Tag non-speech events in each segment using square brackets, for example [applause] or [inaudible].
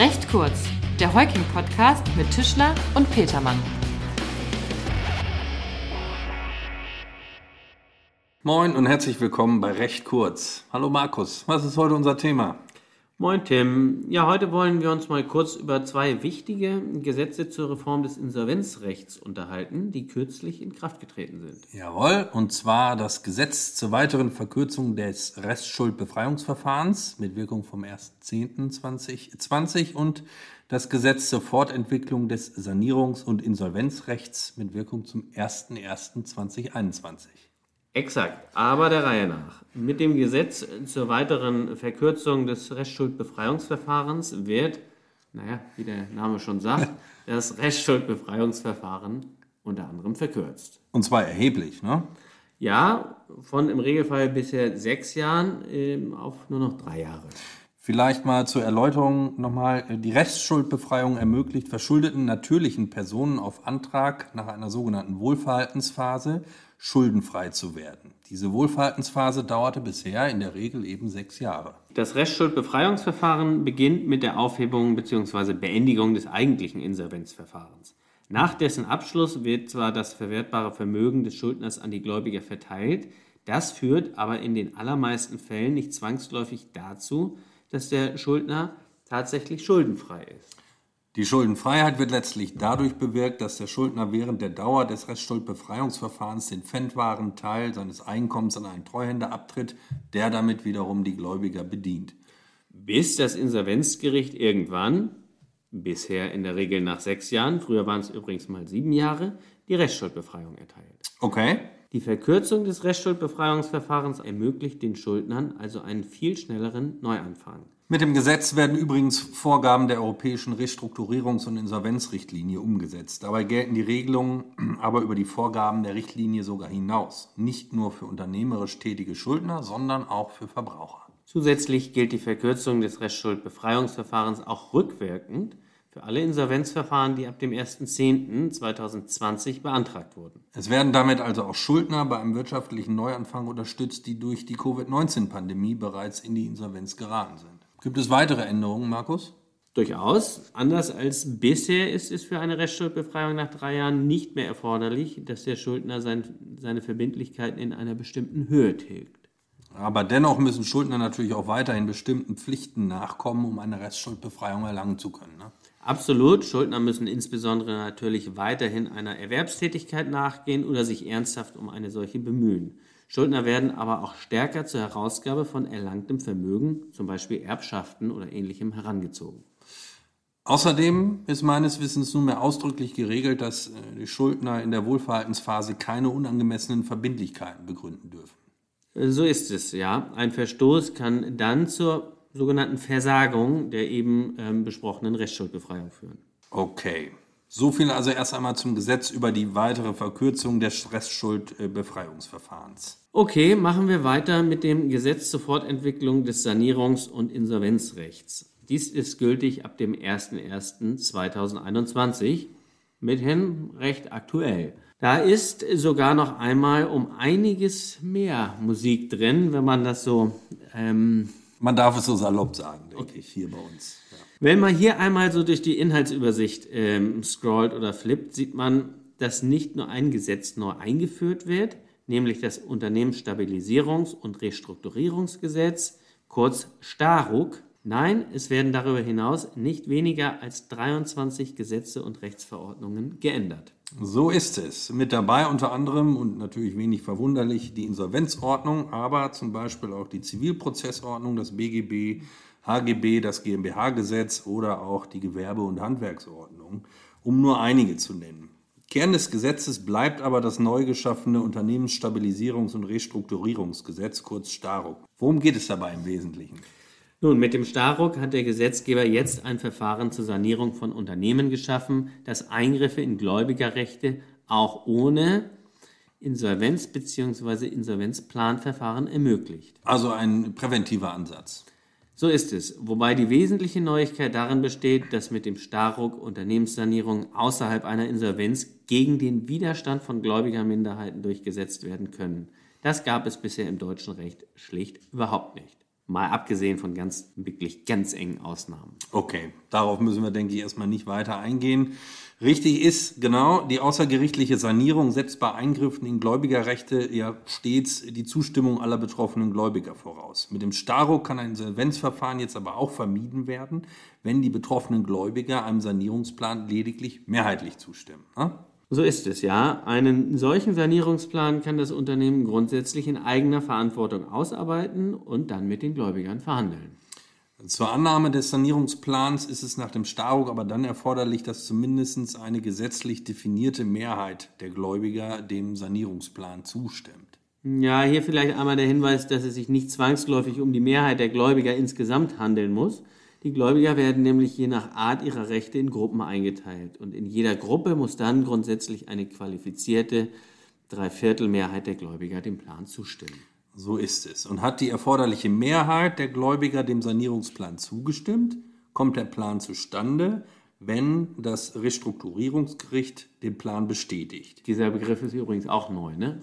Recht kurz, der Heuking-Podcast mit Tischler und Petermann. Moin und herzlich willkommen bei Recht kurz. Hallo Markus, was ist heute unser Thema? Moin Tim. Ja, heute wollen wir uns mal kurz über zwei wichtige Gesetze zur Reform des Insolvenzrechts unterhalten, die kürzlich in Kraft getreten sind. Jawohl, und zwar das Gesetz zur weiteren Verkürzung des Restschuldbefreiungsverfahrens mit Wirkung vom 1.10.2020 und das Gesetz zur Fortentwicklung des Sanierungs- und Insolvenzrechts mit Wirkung zum 01.01.2021. Exakt, aber der Reihe nach. Mit dem Gesetz zur weiteren Verkürzung des Restschuldbefreiungsverfahrens wird, naja, wie der Name schon sagt, [laughs] das Restschuldbefreiungsverfahren unter anderem verkürzt. Und zwar erheblich, ne? Ja, von im Regelfall bisher sechs Jahren äh, auf nur noch drei Jahre. Vielleicht mal zur Erläuterung nochmal. Die Restschuldbefreiung ermöglicht verschuldeten natürlichen Personen auf Antrag nach einer sogenannten Wohlverhaltensphase schuldenfrei zu werden. Diese Wohlverhaltensphase dauerte bisher in der Regel eben sechs Jahre. Das Restschuldbefreiungsverfahren beginnt mit der Aufhebung bzw. Beendigung des eigentlichen Insolvenzverfahrens. Nach dessen Abschluss wird zwar das verwertbare Vermögen des Schuldners an die Gläubiger verteilt, das führt aber in den allermeisten Fällen nicht zwangsläufig dazu, dass der Schuldner tatsächlich schuldenfrei ist. Die Schuldenfreiheit wird letztlich dadurch bewirkt, dass der Schuldner während der Dauer des Restschuldbefreiungsverfahrens den pfändwaren Teil seines Einkommens an einen Treuhänder abtritt, der damit wiederum die Gläubiger bedient. Bis das Insolvenzgericht irgendwann, bisher in der Regel nach sechs Jahren, früher waren es übrigens mal sieben Jahre, die Restschuldbefreiung erteilt. Okay. Die Verkürzung des Restschuldbefreiungsverfahrens ermöglicht den Schuldnern also einen viel schnelleren Neuanfang. Mit dem Gesetz werden übrigens Vorgaben der Europäischen Restrukturierungs- und Insolvenzrichtlinie umgesetzt. Dabei gelten die Regelungen [clears throat] aber über die Vorgaben der Richtlinie sogar hinaus. Nicht nur für unternehmerisch tätige Schuldner, sondern auch für Verbraucher. Zusätzlich gilt die Verkürzung des Restschuldbefreiungsverfahrens auch rückwirkend für alle Insolvenzverfahren, die ab dem 1.10.2020 beantragt wurden. Es werden damit also auch Schuldner bei einem wirtschaftlichen Neuanfang unterstützt, die durch die Covid-19-Pandemie bereits in die Insolvenz geraten sind. Gibt es weitere Änderungen, Markus? Durchaus. Anders als bisher ist es für eine Restschuldbefreiung nach drei Jahren nicht mehr erforderlich, dass der Schuldner sein, seine Verbindlichkeiten in einer bestimmten Höhe tilgt. Aber dennoch müssen Schuldner natürlich auch weiterhin bestimmten Pflichten nachkommen, um eine Restschuldbefreiung erlangen zu können. Ne? Absolut. Schuldner müssen insbesondere natürlich weiterhin einer Erwerbstätigkeit nachgehen oder sich ernsthaft um eine solche bemühen. Schuldner werden aber auch stärker zur Herausgabe von erlangtem Vermögen, zum Beispiel Erbschaften oder ähnlichem, herangezogen. Außerdem ist meines Wissens nunmehr ausdrücklich geregelt, dass äh, die Schuldner in der Wohlverhaltensphase keine unangemessenen Verbindlichkeiten begründen dürfen. So ist es, ja. Ein Verstoß kann dann zur sogenannten Versagung der eben ähm, besprochenen Restschuldbefreiung führen. Okay. So viel also erst einmal zum Gesetz über die weitere Verkürzung des Restschuldbefreiungsverfahrens. Okay, machen wir weiter mit dem Gesetz zur Fortentwicklung des Sanierungs- und Insolvenzrechts. Dies ist gültig ab dem 01.01.2021, mithin recht aktuell. Da ist sogar noch einmal um einiges mehr Musik drin, wenn man das so. Ähm man darf es so salopp sagen, denke okay. ich, hier bei uns. Ja. Wenn man hier einmal so durch die Inhaltsübersicht ähm, scrollt oder flippt, sieht man, dass nicht nur ein Gesetz neu eingeführt wird, nämlich das Unternehmensstabilisierungs- und Restrukturierungsgesetz, kurz STARUG. Nein, es werden darüber hinaus nicht weniger als 23 Gesetze und Rechtsverordnungen geändert. So ist es. Mit dabei unter anderem und natürlich wenig verwunderlich die Insolvenzordnung, aber zum Beispiel auch die Zivilprozessordnung, das BGB, HGB, das GmbH-Gesetz oder auch die Gewerbe- und Handwerksordnung, um nur einige zu nennen. Kern des Gesetzes bleibt aber das neu geschaffene Unternehmensstabilisierungs- und Restrukturierungsgesetz, kurz STARUG. Worum geht es dabei im Wesentlichen? Nun, mit dem STARUG hat der Gesetzgeber jetzt ein Verfahren zur Sanierung von Unternehmen geschaffen, das Eingriffe in Gläubigerrechte auch ohne Insolvenz- bzw. Insolvenzplanverfahren ermöglicht. Also ein präventiver Ansatz. So ist es, wobei die wesentliche Neuigkeit darin besteht, dass mit dem Starruck Unternehmenssanierungen außerhalb einer Insolvenz gegen den Widerstand von Gläubigerminderheiten durchgesetzt werden können. Das gab es bisher im deutschen Recht schlicht überhaupt nicht. Mal abgesehen von ganz, wirklich ganz engen Ausnahmen. Okay, darauf müssen wir, denke ich, erstmal nicht weiter eingehen. Richtig ist, genau, die außergerichtliche Sanierung setzt bei Eingriffen in Gläubigerrechte ja stets die Zustimmung aller betroffenen Gläubiger voraus. Mit dem Staro kann ein Insolvenzverfahren jetzt aber auch vermieden werden, wenn die betroffenen Gläubiger einem Sanierungsplan lediglich mehrheitlich zustimmen. Ne? So ist es, ja. Einen solchen Sanierungsplan kann das Unternehmen grundsätzlich in eigener Verantwortung ausarbeiten und dann mit den Gläubigern verhandeln. Zur Annahme des Sanierungsplans ist es nach dem Staruk aber dann erforderlich, dass zumindest eine gesetzlich definierte Mehrheit der Gläubiger dem Sanierungsplan zustimmt. Ja, hier vielleicht einmal der Hinweis, dass es sich nicht zwangsläufig um die Mehrheit der Gläubiger insgesamt handeln muss. Die Gläubiger werden nämlich je nach Art ihrer Rechte in Gruppen eingeteilt und in jeder Gruppe muss dann grundsätzlich eine qualifizierte Dreiviertelmehrheit der Gläubiger dem Plan zustimmen. So ist es. Und hat die erforderliche Mehrheit der Gläubiger dem Sanierungsplan zugestimmt, kommt der Plan zustande, wenn das Restrukturierungsgericht den Plan bestätigt. Dieser Begriff ist übrigens auch neu, ne?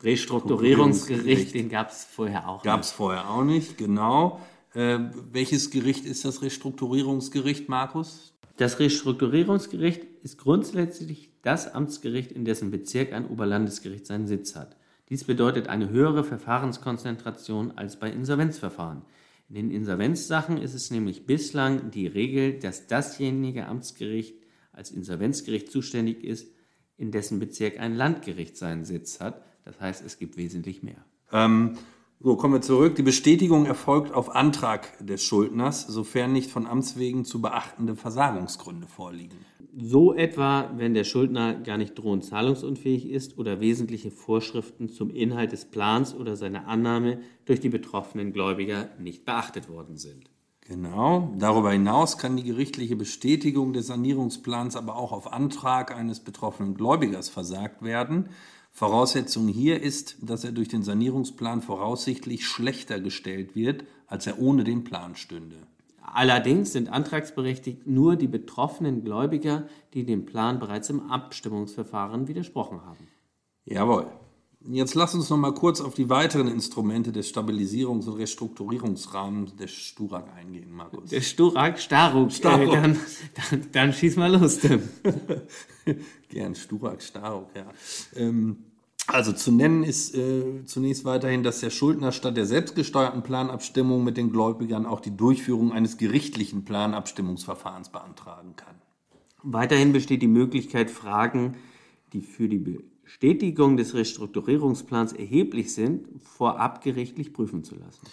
Restrukturierungsgericht, den gab es vorher auch Gab es vorher auch nicht, genau. Äh, welches Gericht ist das Restrukturierungsgericht, Markus? Das Restrukturierungsgericht ist grundsätzlich das Amtsgericht, in dessen Bezirk ein Oberlandesgericht seinen Sitz hat. Dies bedeutet eine höhere Verfahrenskonzentration als bei Insolvenzverfahren. In den Insolvenzsachen ist es nämlich bislang die Regel, dass dasjenige Amtsgericht als Insolvenzgericht zuständig ist, in dessen Bezirk ein Landgericht seinen Sitz hat. Das heißt, es gibt wesentlich mehr. Ähm, so, kommen wir zurück. Die Bestätigung erfolgt auf Antrag des Schuldners, sofern nicht von Amts wegen zu beachtende Versagungsgründe vorliegen. So etwa, wenn der Schuldner gar nicht drohend zahlungsunfähig ist oder wesentliche Vorschriften zum Inhalt des Plans oder seiner Annahme durch die betroffenen Gläubiger nicht beachtet worden sind. Genau. Darüber hinaus kann die gerichtliche Bestätigung des Sanierungsplans aber auch auf Antrag eines betroffenen Gläubigers versagt werden, Voraussetzung hier ist, dass er durch den Sanierungsplan voraussichtlich schlechter gestellt wird, als er ohne den Plan stünde. Allerdings sind antragsberechtigt nur die betroffenen Gläubiger, die dem Plan bereits im Abstimmungsverfahren widersprochen haben. Jawohl. Jetzt lass uns noch mal kurz auf die weiteren Instrumente des Stabilisierungs- und Restrukturierungsrahmens des Sturak eingehen, Markus. Der Sturak, Staruk. Staruk. Äh, dann, dann, dann, schieß mal los, Tim. [laughs] Gern, Sturak, Staruk, ja. Ähm, also zu nennen ist äh, zunächst weiterhin, dass der Schuldner statt der selbstgesteuerten Planabstimmung mit den Gläubigern auch die Durchführung eines gerichtlichen Planabstimmungsverfahrens beantragen kann. Weiterhin besteht die Möglichkeit, Fragen, die für die Bestätigung des Restrukturierungsplans erheblich sind, vorab gerichtlich prüfen zu lassen.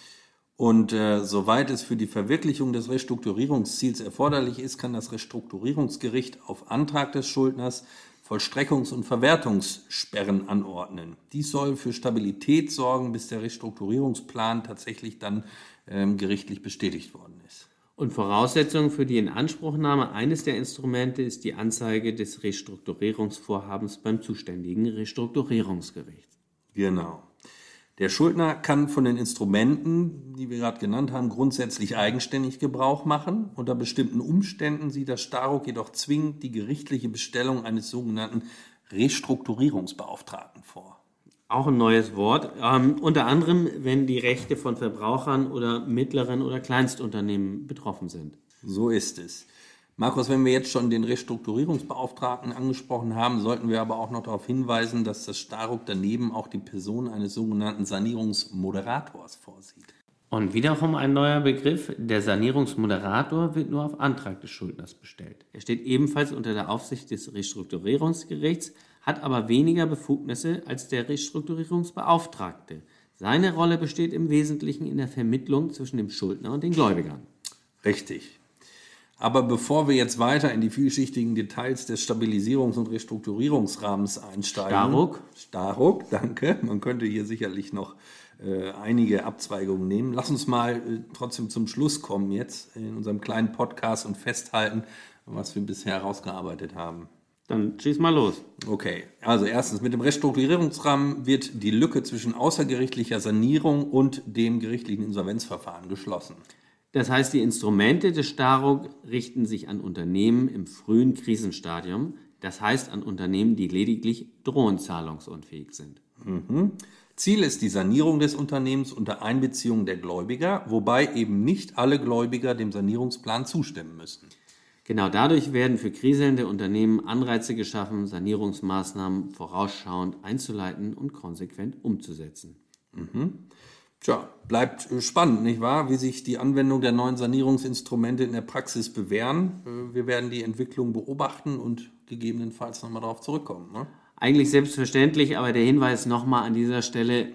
Und äh, soweit es für die Verwirklichung des Restrukturierungsziels erforderlich ist, kann das Restrukturierungsgericht auf Antrag des Schuldners Vollstreckungs- und Verwertungssperren anordnen. Dies soll für Stabilität sorgen, bis der Restrukturierungsplan tatsächlich dann ähm, gerichtlich bestätigt worden ist. Und Voraussetzung für die Inanspruchnahme eines der Instrumente ist die Anzeige des Restrukturierungsvorhabens beim zuständigen Restrukturierungsgericht. Genau. Der Schuldner kann von den Instrumenten, die wir gerade genannt haben, grundsätzlich eigenständig Gebrauch machen. Unter bestimmten Umständen sieht das Staruk jedoch zwingend die gerichtliche Bestellung eines sogenannten Restrukturierungsbeauftragten vor. Auch ein neues Wort. Ähm, unter anderem, wenn die Rechte von Verbrauchern oder mittleren oder Kleinstunternehmen betroffen sind. So ist es. Markus, wenn wir jetzt schon den Restrukturierungsbeauftragten angesprochen haben, sollten wir aber auch noch darauf hinweisen, dass das Staruk daneben auch die Person eines sogenannten Sanierungsmoderators vorsieht. Und wiederum ein neuer Begriff, der Sanierungsmoderator wird nur auf Antrag des Schuldners bestellt. Er steht ebenfalls unter der Aufsicht des Restrukturierungsgerichts, hat aber weniger Befugnisse als der Restrukturierungsbeauftragte. Seine Rolle besteht im Wesentlichen in der Vermittlung zwischen dem Schuldner und den Gläubigern. Richtig. Aber bevor wir jetzt weiter in die vielschichtigen Details des Stabilisierungs- und Restrukturierungsrahmens einsteigen. Staruk. Staruk, danke. Man könnte hier sicherlich noch äh, einige Abzweigungen nehmen. Lass uns mal äh, trotzdem zum Schluss kommen jetzt in unserem kleinen Podcast und festhalten, was wir bisher herausgearbeitet haben. Dann schieß mal los. Okay, also erstens, mit dem Restrukturierungsrahmen wird die Lücke zwischen außergerichtlicher Sanierung und dem gerichtlichen Insolvenzverfahren geschlossen. Das heißt, die Instrumente des Staruk richten sich an Unternehmen im frühen Krisenstadium, das heißt an Unternehmen, die lediglich drohend zahlungsunfähig sind. Mhm. Ziel ist die Sanierung des Unternehmens unter Einbeziehung der Gläubiger, wobei eben nicht alle Gläubiger dem Sanierungsplan zustimmen müssen. Genau dadurch werden für kriselnde Unternehmen Anreize geschaffen, Sanierungsmaßnahmen vorausschauend einzuleiten und konsequent umzusetzen. Tja, bleibt äh, spannend, nicht wahr? Wie sich die Anwendung der neuen Sanierungsinstrumente in der Praxis bewähren. Äh, Wir werden die Entwicklung beobachten und gegebenenfalls nochmal darauf zurückkommen. Ne? Eigentlich selbstverständlich, aber der Hinweis nochmal an dieser Stelle,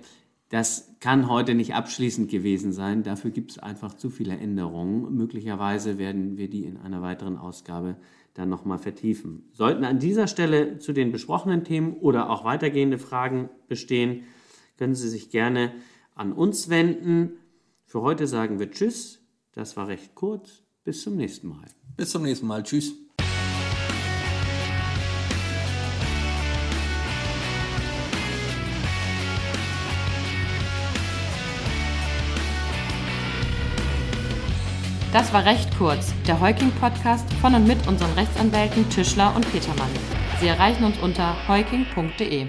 das kann heute nicht abschließend gewesen sein. Dafür gibt es einfach zu viele Änderungen. Möglicherweise werden wir die in einer weiteren Ausgabe dann nochmal vertiefen. Sollten an dieser Stelle zu den besprochenen Themen oder auch weitergehende Fragen bestehen, können Sie sich gerne an uns wenden. Für heute sagen wir Tschüss. Das war recht kurz. Bis zum nächsten Mal. Bis zum nächsten Mal. Tschüss. Das war recht kurz, der Heuking-Podcast von und mit unseren Rechtsanwälten Tischler und Petermann. Sie erreichen uns unter heuking.de.